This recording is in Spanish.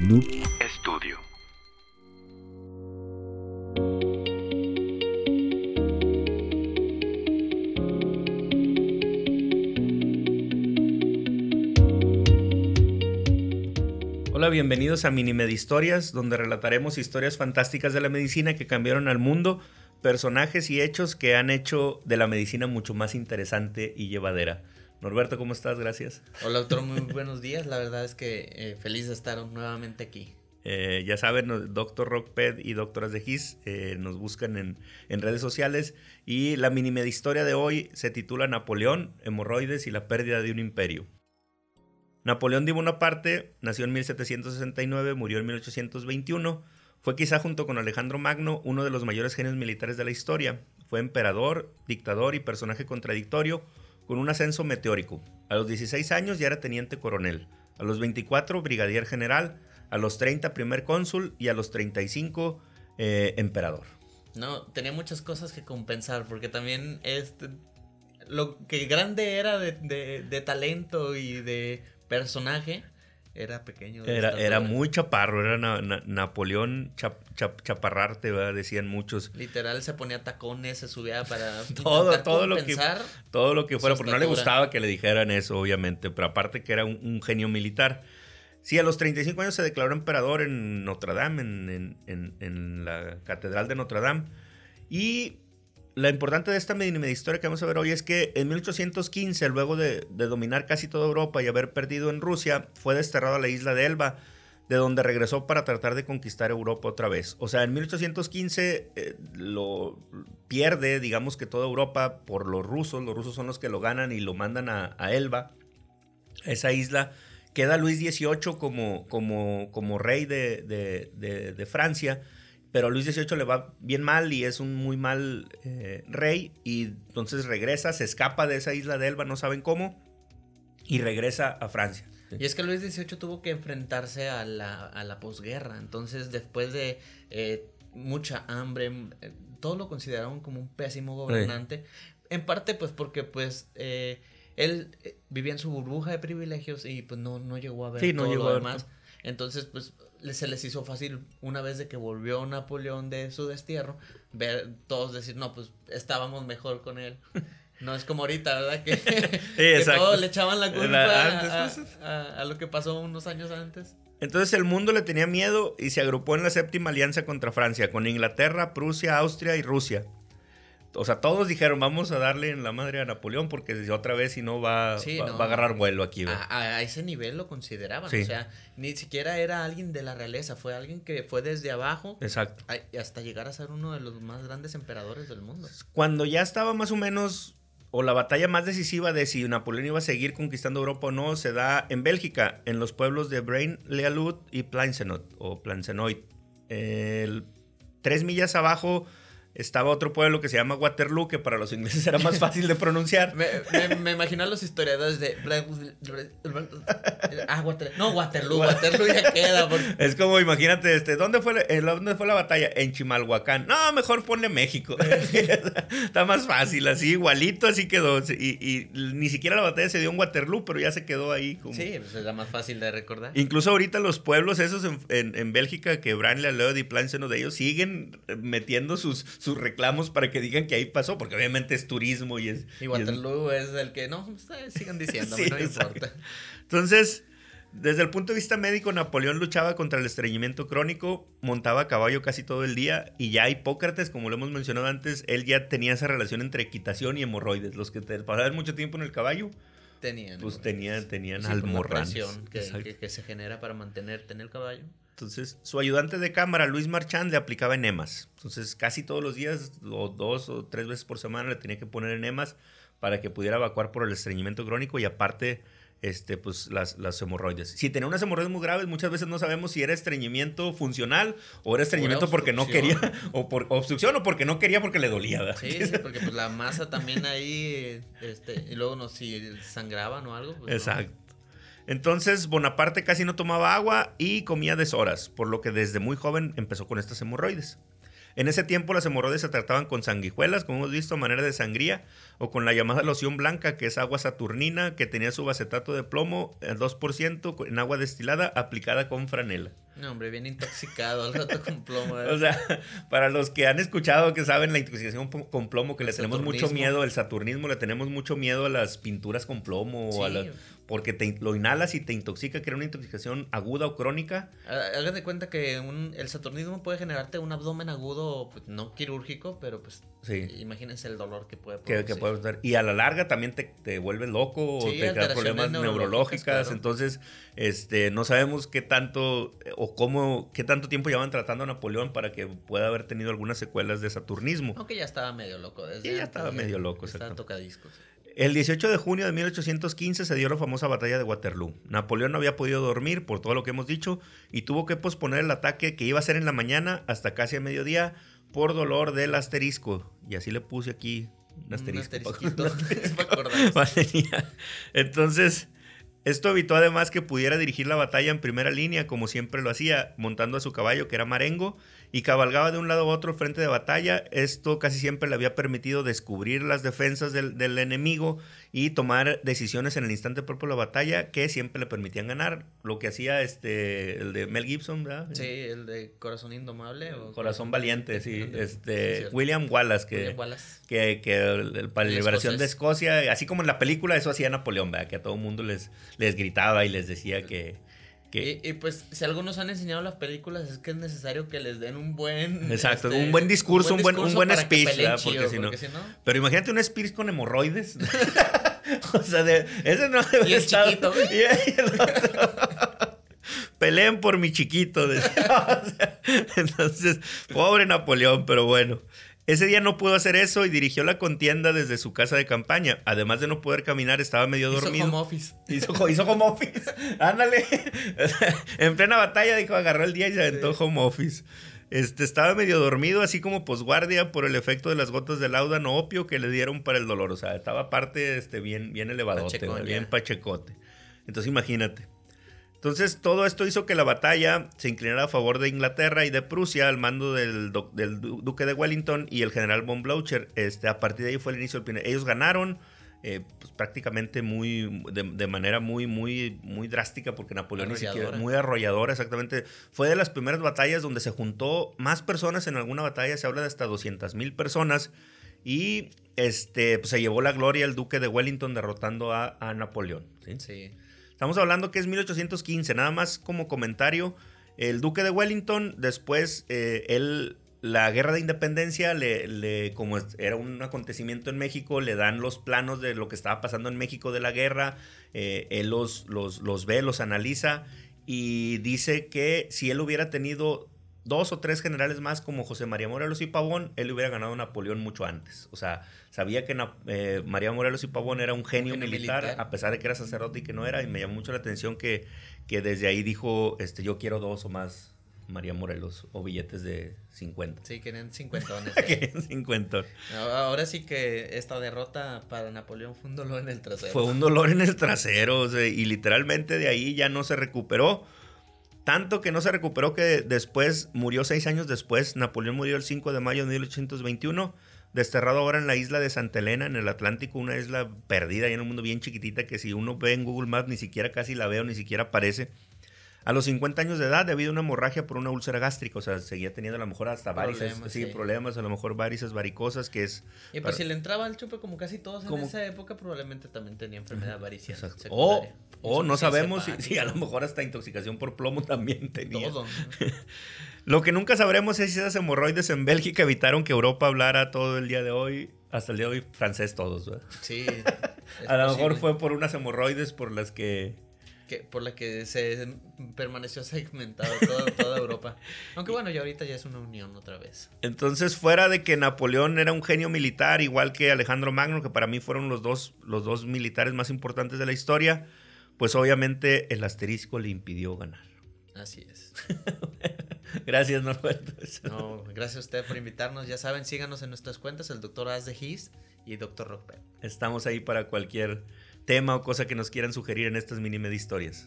Noob Studio. Hola, bienvenidos a Mini Historias, donde relataremos historias fantásticas de la medicina que cambiaron al mundo, personajes y hechos que han hecho de la medicina mucho más interesante y llevadera. Norberto, ¿cómo estás? Gracias. Hola, doctor, muy buenos días. La verdad es que eh, feliz de estar nuevamente aquí. Eh, ya saben, Doctor Rockped y Doctoras de Gis eh, nos buscan en, en, redes sociales. Y la mini historia de hoy se titula Napoleón, hemorroides y la pérdida de un imperio. Napoleón de Bonaparte nació en 1769, murió en 1821. Fue quizá junto con Alejandro Magno uno de los mayores genios militares de la historia. Fue emperador, dictador y personaje contradictorio con un ascenso meteórico. A los 16 años ya era teniente coronel, a los 24 brigadier general, a los 30 primer cónsul y a los 35 eh, emperador. No, tenía muchas cosas que compensar porque también este, lo que grande era de talento y de personaje era pequeño. Era, era muy chaparro, era Napoleón Chaparrarte, decían muchos. Literal se ponía tacones, se subía para todo, todo lo que todo lo que fuera, porque no le gustaba que le dijeran eso, obviamente, pero aparte que era un, genio militar. Sí, a los 35 años se declaró emperador en Notre Dame, en, en, en la Catedral de Notre Dame. Y la importante de esta media historia que vamos a ver hoy es que en 1815, luego de, dominar casi toda Europa y haber perdido en Rusia, fue desterrado a la isla de Elba, de donde regresó para tratar de conquistar Europa otra vez. O sea, en 1815 eh, lo pierde, digamos que toda Europa por los rusos, los rusos son los que lo ganan y lo mandan a, Elba, esa isla. Queda Luis XVIII como, rey de Francia pero Luis XVIII le va bien mal y es un muy mal eh, rey y entonces regresa, se escapa de esa isla de Elba, no saben cómo, y regresa a Francia. Y es que Luis XVIII tuvo que enfrentarse a la, a la posguerra, entonces después de eh, mucha hambre, eh, todo lo consideraron como un pésimo gobernante, en parte pues porque pues él vivía en su burbuja de privilegios y pues no, no llegó a ver sí, no todo llegó lo a demás. Entonces, pues se les hizo fácil una vez de que volvió Napoleón de su destierro, ver todos decir, no, pues estábamos mejor con él. No es como ahorita, ¿verdad? Que, todos le echaban la culpa pues, a, lo que pasó unos años antes. Entonces el mundo le tenía miedo y se agrupó en la séptima alianza contra Francia, con Inglaterra, Prusia, Austria y Rusia o sea, todos dijeron, vamos a darle en la madre a Napoleón porque otra vez si no va, va, a agarrar vuelo aquí. A, ese nivel lo consideraban, o sea, ni siquiera era alguien de la realeza, fue alguien que fue desde abajo. Exacto. hasta llegar a ser uno de los más grandes emperadores del mundo. Cuando ya estaba más o menos, o la batalla más decisiva de si Napoleón iba a seguir conquistando Europa o no, se da en Bélgica, en los pueblos de Brain, Lealut y Planzenot, o Plancenoit. tres millas abajo estaba otro pueblo que se llama Waterloo, que para los ingleses era más fácil de pronunciar. me, me, imagino a los historiadores de... Ah, Waterloo. No, Waterloo, Waterloo ya queda. Es como, imagínate, este, ¿dónde fue, ¿dónde fue la batalla? En Chimalhuacán. No, mejor ponle México. Está más fácil, así, igualito, así quedó. Y, ni siquiera la batalla se dio en Waterloo, pero ya se quedó ahí. Como... Sí, pues era más fácil de recordar. Incluso ahorita los pueblos esos en, en, Bélgica, que Branle, Leod y Planceno de ellos, siguen metiendo sus sus reclamos para que digan que ahí pasó, porque obviamente es turismo y es... Y Waterloo es, el que no, sigan diciendo, no importa. Entonces, desde el punto de vista médico, Napoleón luchaba contra el estreñimiento crónico, montaba a caballo casi todo el día y ya Hipócrates, como lo hemos mencionado antes, él ya tenía esa relación entre equitación y hemorroides. Los que te pasaban mucho tiempo en el caballo, tenían, pues tenían, tenían sí, Que, que, se genera para mantenerte en el caballo. Entonces, su ayudante de cámara, Luis Marchand, le aplicaba enemas. Entonces, casi todos los días, o dos o tres veces por semana, le tenía que poner enemas para que pudiera evacuar por el estreñimiento crónico y aparte, este, pues, las, las hemorroides. Si tenía unas hemorroides muy graves, muchas veces no sabemos si era estreñimiento funcional o era estreñimiento porque no quería, o por obstrucción o porque no quería porque le dolía. Sí, sí, porque pues la masa también ahí, este, y luego no, si sangraban o algo. Pues, Exacto. Entonces Bonaparte casi no tomaba agua y comía deshoras, por lo que desde muy joven empezó con estas hemorroides. En ese tiempo las hemorroides se trataban con sanguijuelas, como hemos visto, a manera de sangría, o con la llamada loción blanca, que es agua saturnina, que tenía su bacetato de plomo al 2% en agua destilada aplicada con franela. No, hombre, bien intoxicado al rato con plomo. o sea, para los que han escuchado, que saben la intoxicación con plomo, que le tenemos mucho miedo, el saturnismo, le tenemos mucho miedo a las pinturas con plomo, o a la, porque te, lo inhalas y te intoxica, que era una intoxicación aguda o crónica. Hagan de cuenta que el saturnismo puede generarte un abdomen agudo, pues, no quirúrgico, pero pues imagínense el dolor que puede producir. Que, puede dar. Y a la larga también te, te vuelves loco o te da problemas neurológicas. Entonces, este, no sabemos qué tanto o cómo, qué tanto tiempo llevan tratando a Napoleón para que pueda haber tenido algunas secuelas de saturnismo. Aunque ya estaba medio loco desde. ya estaba medio loco, Estaba tocadiscos. El 18 de junio de 1815 se dio la famosa batalla de Waterloo. Napoleón no había podido dormir por todo lo que hemos dicho y tuvo que posponer el ataque que iba a ser en la mañana hasta casi a mediodía por dolor del asterisco. Y así le puse aquí un asterisco. Entonces, esto evitó además que pudiera dirigir la batalla en primera línea, como siempre lo hacía, montando a su caballo, que era Marengo, y cabalgaba de un lado a otro frente de batalla. Esto casi siempre le había permitido descubrir las defensas del, enemigo y tomar decisiones en el instante propio de la batalla que siempre le permitían ganar. Lo que hacía este el de Mel Gibson, ¿verdad? Sí, el de Corazón Indomable. Corazón Valiente, sí. Este, William Wallace, que, que, que para la liberación de Escocia, así como en la película, eso hacía Napoleón, ¿verdad? Que a todo el mundo les, les gritaba y les decía que y, pues si algunos han enseñado las películas es que es necesario que les den un buen... Exacto, este, un buen discurso, un buen, un buen speech, porque, si no... Pero imagínate un speech con hemorroides. o sea, de, ese no debe y es chiquito. Peleen por mi chiquito. entonces, pobre Napoleón, pero bueno. Ese día no pudo hacer eso y dirigió la contienda desde su casa de campaña. Además de no poder caminar, estaba medio dormido. Hizo home office. Hizo, hizo home office. Ándale. en plena batalla dijo, agarró el día y se aventó home office. Este, estaba medio dormido, así como posguardia por el efecto de las gotas de laudano opio que le dieron para el dolor. O sea, estaba aparte este, bien, bien elevadote, bien pachecote. Entonces imagínate. Entonces, todo esto hizo que la batalla se inclinara a favor de Inglaterra y de Prusia al mando del, duque de Wellington y el general von Blücher. Este, a partir de ahí fue el inicio del primer. Ellos ganaron eh, pues, prácticamente muy, de, manera muy, muy, muy drástica, porque Napoleón ni siquiera, muy arrolladora, exactamente. Fue de las primeras batallas donde se juntó más personas en alguna batalla, se habla de hasta 200 mil personas. Y este, pues, se llevó la gloria el duque de Wellington derrotando a, a Napoleón. ¿sí? sí. Estamos hablando que es 1815, nada más como comentario. El duque de Wellington, después, eh, él, la guerra de independencia, le, como era un acontecimiento en México, le dan los planos de lo que estaba pasando en México de la guerra, eh, él los, los, los ve, los analiza y dice que si él hubiera tenido dos o tres generales más como José María Morelos y Pavón, él hubiera ganado Napoleón mucho antes. O sea, sabía que eh, María Morelos y Pavón era un genio, militar, a pesar de que era sacerdote y que no era, y me llamó mucho la atención que, que desde ahí dijo, este, yo quiero dos o más María Morelos o billetes de 50. Sí, querían 50. querían 50. Ahora sí que esta derrota para Napoleón fue un dolor en el trasero. Fue un dolor en el trasero, y literalmente de ahí ya no se recuperó. Tanto que no se recuperó que después murió seis años después. Napoleón murió el 5 de mayo de 1821, desterrado ahora en la isla de Santa Elena, en el Atlántico, una isla perdida y en un mundo bien chiquitita que si uno ve en Google Maps ni siquiera casi la veo, ni siquiera aparece. A los 50 años de edad, debido a una hemorragia por una úlcera gástrica, o sea, seguía teniendo a lo mejor hasta varices, sí, problemas, a lo mejor varices varicosas, que es... Y pues si le entraba al chupe como casi todos en esa época, probablemente también tenía enfermedad varicia. O, o no sabemos si, a lo mejor hasta intoxicación por plomo también tenía. Todo. lo que nunca sabremos es si esas hemorroides en Bélgica evitaron que Europa hablara todo el día de hoy, hasta el día de hoy francés todos, ¿verdad? Sí. a lo mejor fue por unas hemorroides por las que por la que se permaneció segmentado toda, Europa. Aunque bueno, ya ahorita ya es una unión otra vez. Entonces, fuera de que Napoleón era un genio militar, igual que Alejandro Magno, que para mí fueron los dos, los dos militares más importantes de la historia, pues obviamente el asterisco le impidió ganar. Así es. gracias, Norberto. No, gracias a usted por invitarnos. Ya saben, síganos en nuestras cuentas, el doctor As de His y doctor Rockpet. Estamos ahí para cualquier tema o cosa que nos quieran sugerir en estas mini historias.